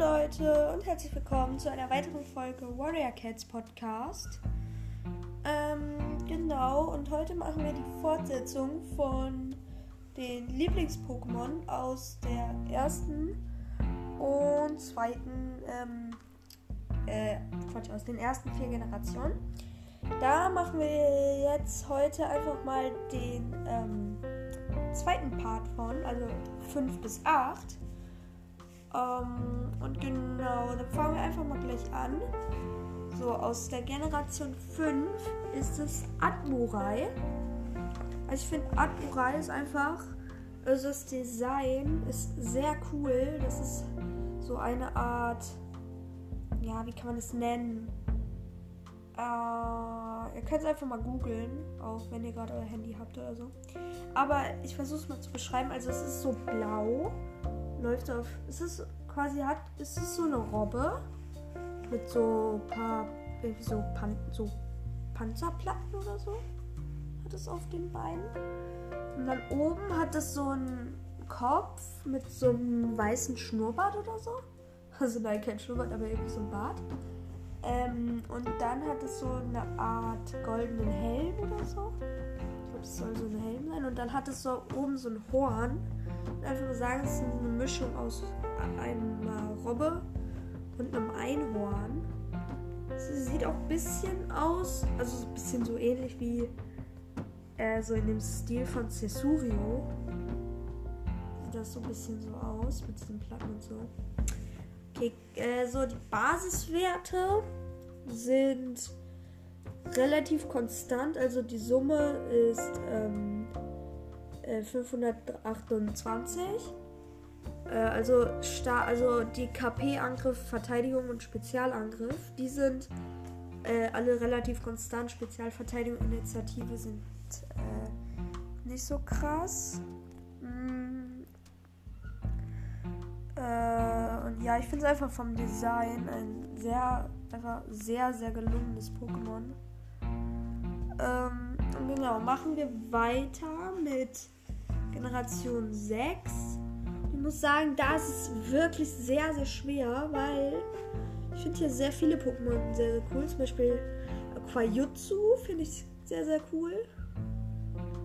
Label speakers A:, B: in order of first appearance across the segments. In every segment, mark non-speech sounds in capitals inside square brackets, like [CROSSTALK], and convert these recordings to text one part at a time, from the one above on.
A: Leute und herzlich willkommen zu einer weiteren Folge Warrior Cats Podcast. Ähm, genau, und heute machen wir die Fortsetzung von den Lieblings-Pokémon aus der ersten und zweiten, ähm, äh, Quatsch, aus den ersten vier Generationen. Da machen wir jetzt heute einfach mal den ähm, zweiten Part von, also 5 bis 8. Ähm, und genau, dann fangen wir einfach mal gleich an. So, aus der Generation 5 ist es Admurai. Also ich finde Admurai ist einfach, also das Design ist sehr cool. Das ist so eine Art, ja, wie kann man das nennen? Äh, ihr könnt es einfach mal googeln, auch wenn ihr gerade euer Handy habt oder so. Aber ich versuche es mal zu beschreiben. Also es ist so blau läuft auf. Ist es quasi hat. Ist es so eine Robbe mit so paar irgendwie so, Pan, so Panzerplatten oder so? Hat es auf den Beinen. Und dann oben hat es so einen Kopf mit so einem weißen Schnurrbart oder so. Also nein, kein Schnurrbart, aber irgendwie so ein Bart. Ähm, und dann hat es so eine Art goldenen Helm oder so. Ich glaube, es soll so ein Helm sein. Und dann hat es so oben so ein Horn einfach nur sagen, es ist eine Mischung aus einer Robbe und einem Einhorn. Sie sieht auch ein bisschen aus, also ein bisschen so ähnlich wie äh, so in dem Stil von Cesurio. Sieht das so ein bisschen so aus mit diesen Platten und so. Okay, äh, so die Basiswerte sind relativ konstant, also die Summe ist ähm, 528. Äh, also, also die KP-Angriff, Verteidigung und Spezialangriff, die sind äh, alle relativ konstant. Spezialverteidigung und Initiative sind äh, nicht so krass. Mm. Äh, und ja, ich finde es einfach vom Design ein sehr, einfach sehr, sehr gelungenes Pokémon. Ähm, genau, machen wir weiter mit Generation 6. Ich muss sagen, da ist es wirklich sehr, sehr schwer, weil ich finde hier sehr viele Pokémon sehr, sehr cool. Zum Beispiel Aquajutsu finde ich sehr, sehr cool.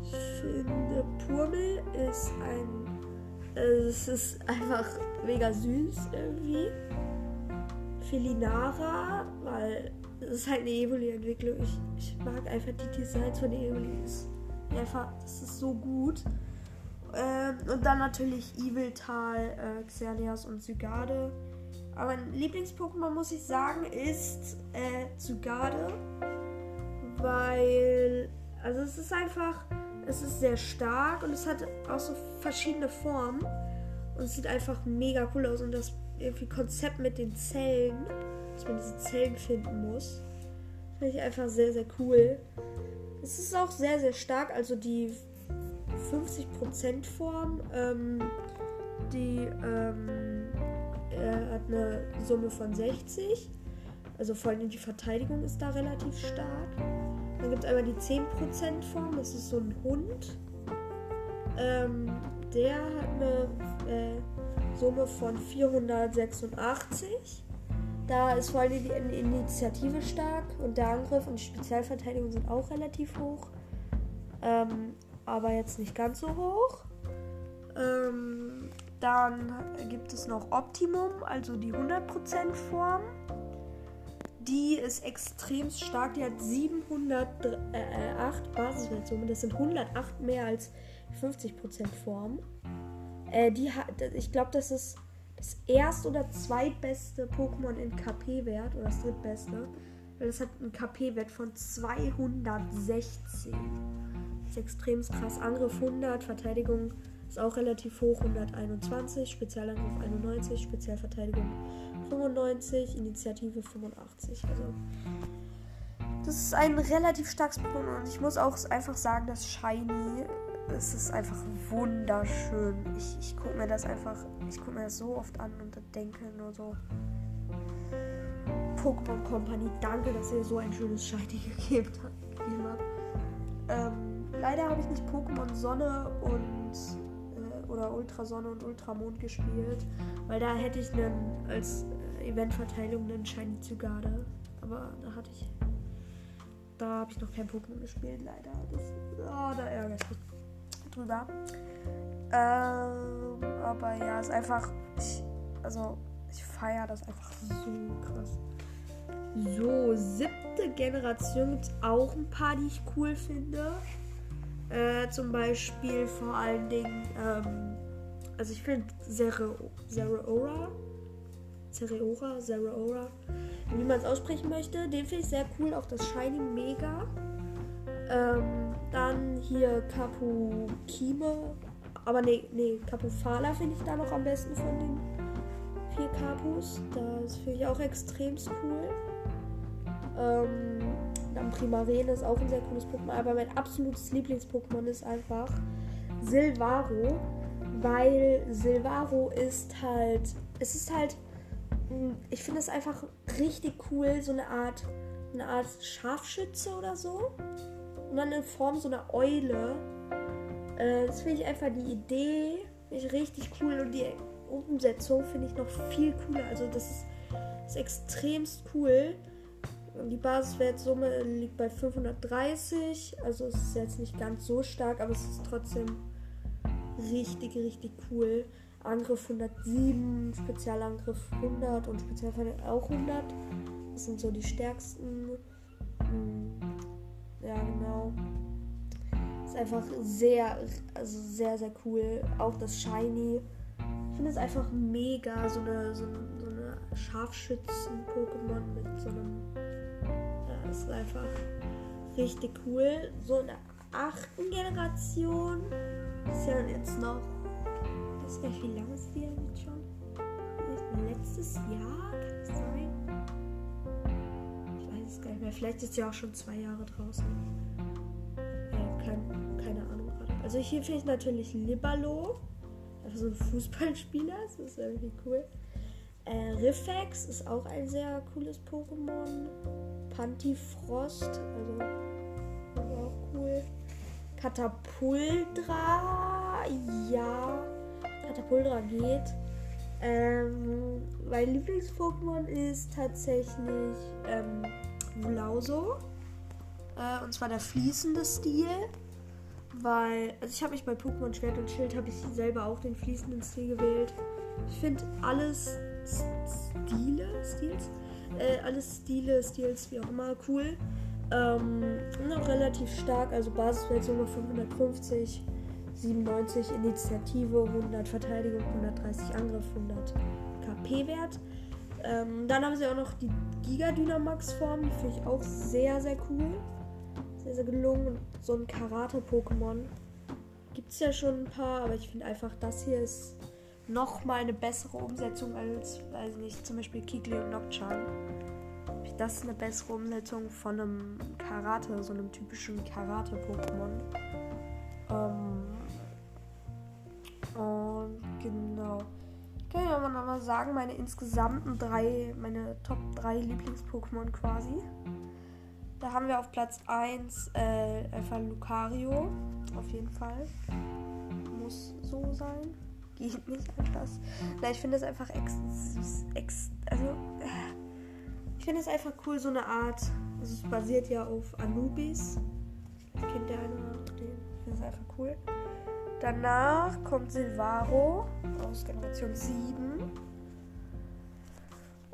A: Ich finde Purmel ist ein. Äh, es ist einfach mega süß irgendwie. Felinara, weil es ist halt eine Evoli-Entwicklung. Ich, ich mag einfach die Designs von Evoli. Einfach, das ist so gut. Und dann natürlich Eviltal, äh, Xerneas und Zygarde. Aber mein Lieblings-Pokémon, muss ich sagen, ist äh, Zygarde. Weil, also es ist einfach, es ist sehr stark und es hat auch so verschiedene Formen. Und es sieht einfach mega cool aus. Und das irgendwie Konzept mit den Zellen, dass man diese Zellen finden muss, finde ich einfach sehr, sehr cool. Es ist auch sehr, sehr stark. Also die 50% Form. Ähm, die ähm, hat eine Summe von 60. Also vor allem die Verteidigung ist da relativ stark. Dann gibt es einmal die 10% Form, das ist so ein Hund. Ähm, der hat eine äh, Summe von 486. Da ist vor allem die Initiative stark und der Angriff und die Spezialverteidigung sind auch relativ hoch. Ähm, aber jetzt nicht ganz so hoch. Ähm, dann gibt es noch Optimum, also die 100% Form. Die ist extrem stark. Die hat 708 Basiswertsumme. Das sind 108 mehr als 50% Form. Äh, die hat, ich glaube, das ist das erst- oder zweitbeste Pokémon in KP-Wert. Oder das drittbeste. Das hat einen KP-Wert von 216 ist extrem krass. Angriff 100, Verteidigung ist auch relativ hoch, 121, Spezialangriff 91, Spezialverteidigung 95, Initiative 85. Also das ist ein relativ starkes Pokémon und ich muss auch einfach sagen, dass Shiny es ist einfach wunderschön. Ich, ich gucke mir das einfach, ich gucke mir das so oft an und denke nur so, Pokémon Company, danke, dass ihr so ein schönes Shiny [LAUGHS] gegeben habt. Ähm, leider habe ich nicht Pokémon Sonne und äh, oder Ultrasonne und Ultramond gespielt, weil da hätte ich einen, als äh, Eventverteilung einen Shiny Zygarde. Aber da hatte ich. Da habe ich noch kein Pokémon gespielt, leider. Das, oh, da ärgere ich mich drüber. Ähm, aber ja, ist einfach. Ich, also, ich feiere das einfach so krass. So, siebte Generation gibt es auch ein paar, die ich cool finde. Äh, zum Beispiel vor allen Dingen, ähm, also ich finde Zeraora, Zeraora, Zeraora, wie man es aussprechen möchte, den finde ich sehr cool, auch das Shiny Mega. Ähm, dann hier Kapukime, aber nee, nee, Kapufala finde ich da noch am besten von den vier Kapus. Das finde ich auch extremst cool. Ähm, dann Primarene ist auch ein sehr cooles Pokémon, aber mein absolutes Lieblings-Pokémon ist einfach Silvaro, weil Silvaro ist halt, es ist halt, hm, ich finde es einfach richtig cool, so eine Art, eine Art Scharfschütze oder so. Und dann in Form so einer Eule. Äh, das finde ich einfach die Idee, ich richtig cool und die Umsetzung finde ich noch viel cooler. Also das ist, ist extremst cool. Die Basiswertsumme liegt bei 530. Also es ist jetzt nicht ganz so stark, aber es ist trotzdem richtig, richtig cool. Angriff 107, Spezialangriff 100 und Spezialverteidigung auch 100. Das sind so die stärksten. Hm, ja, genau. Ist einfach sehr, also sehr, sehr cool. Auch das Shiny. Ich finde es einfach mega, so eine, so, so eine Scharfschützen-Pokémon mit so einem das ist einfach richtig cool. So in der achten Generation ist ja jetzt noch. Gar nicht, wie lange ist die jetzt schon? Letztes Jahr? Kann es sein? Ich weiß es gar nicht mehr. Vielleicht ist sie auch schon zwei Jahre draußen. Ja, kein, keine Ahnung gerade. Also hier finde ich natürlich Libalo. Also so ein Fußballspieler. Das ist irgendwie cool. Äh, Riffex ist auch ein sehr cooles Pokémon. Pantifrost, also auch cool. Katapultra, ja. Katapultra geht. Ähm, mein Lieblings-Pokémon ist tatsächlich ähm, Vulauso. Äh, und zwar der fließende Stil. Weil, also ich habe mich bei Pokémon Schwert und Schild, habe ich selber auch den fließenden Stil gewählt. Ich finde alles Stile, Stils äh, alles Stile, Stils, wie auch immer, cool. Ähm, noch relativ stark, also Basiswertsumme von 150, 97 Initiative, 100 Verteidigung, 130 Angriff, 100 KP-Wert. Ähm, dann haben sie auch noch die Giga Dynamax Form, die finde ich auch sehr, sehr cool. Sehr, sehr gelungen. Und so ein Karate-Pokémon gibt es ja schon ein paar, aber ich finde einfach, das hier ist nochmal eine bessere Umsetzung als, weiß nicht, zum Beispiel Kikli und Nocturne. Das ist eine bessere Umsetzung von einem Karate, so einem typischen Karate-Pokémon. Ähm, und genau. Ich kann ja mal sagen, meine insgesamten drei, meine Top 3 Lieblings-Pokémon quasi. Da haben wir auf Platz 1 äh, einfach Lucario. Auf jeden Fall. Muss so sein geht nicht anders. Na, ich finde es einfach ex, ex also äh, ich finde es einfach cool, so eine Art. Also es basiert ja auf Anubis. Vielleicht kennt der eine noch den. Ich finde es einfach cool. Danach kommt Silvaro aus Generation 7.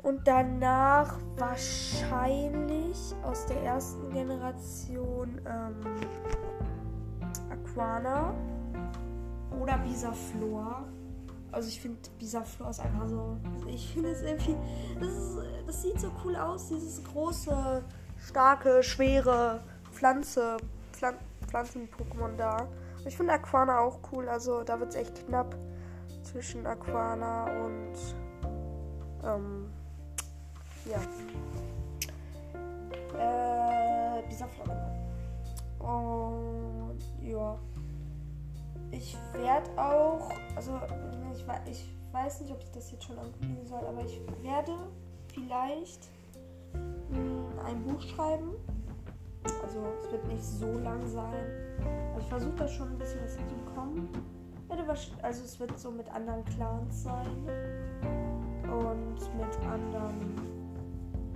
A: Und danach wahrscheinlich aus der ersten Generation ähm, Aquana oder Bisaflor. Also ich finde Bisaflor ist einfach so. Ich finde es irgendwie. Das, ist, das sieht so cool aus, dieses große, starke, schwere Pflanze, Pflan Pflanzen-Pokémon da. Und ich finde Aquana auch cool. Also da wird es echt knapp zwischen Aquana und ähm, ja. Äh, Bisaflor. Ja ich werde auch, also ich, ich weiß nicht, ob ich das jetzt schon ankündigen soll, aber ich werde vielleicht mh, ein Buch schreiben. Also es wird nicht so lang sein. Aber ich versuche da schon ein bisschen was wahrscheinlich, also es wird so mit anderen Clans sein und mit anderen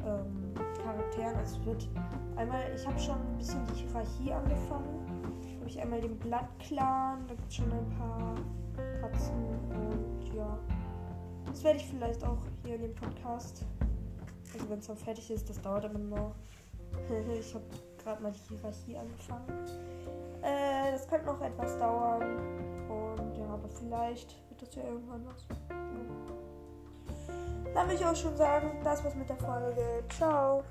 A: ähm, Charakteren. Also es wird einmal, ich habe schon ein bisschen die Hierarchie angefangen. Habe ich einmal den Blatt-Clan, da gibt es schon ein paar Katzen und ja. Das werde ich vielleicht auch hier in dem Podcast. Also wenn es dann fertig ist, das dauert aber noch. [LAUGHS] ich habe gerade mal die Hierarchie angefangen. Äh, das könnte noch etwas dauern. Und ja, aber vielleicht wird das ja irgendwann was. Dann will ich auch schon sagen, das war's mit der Folge. Ciao.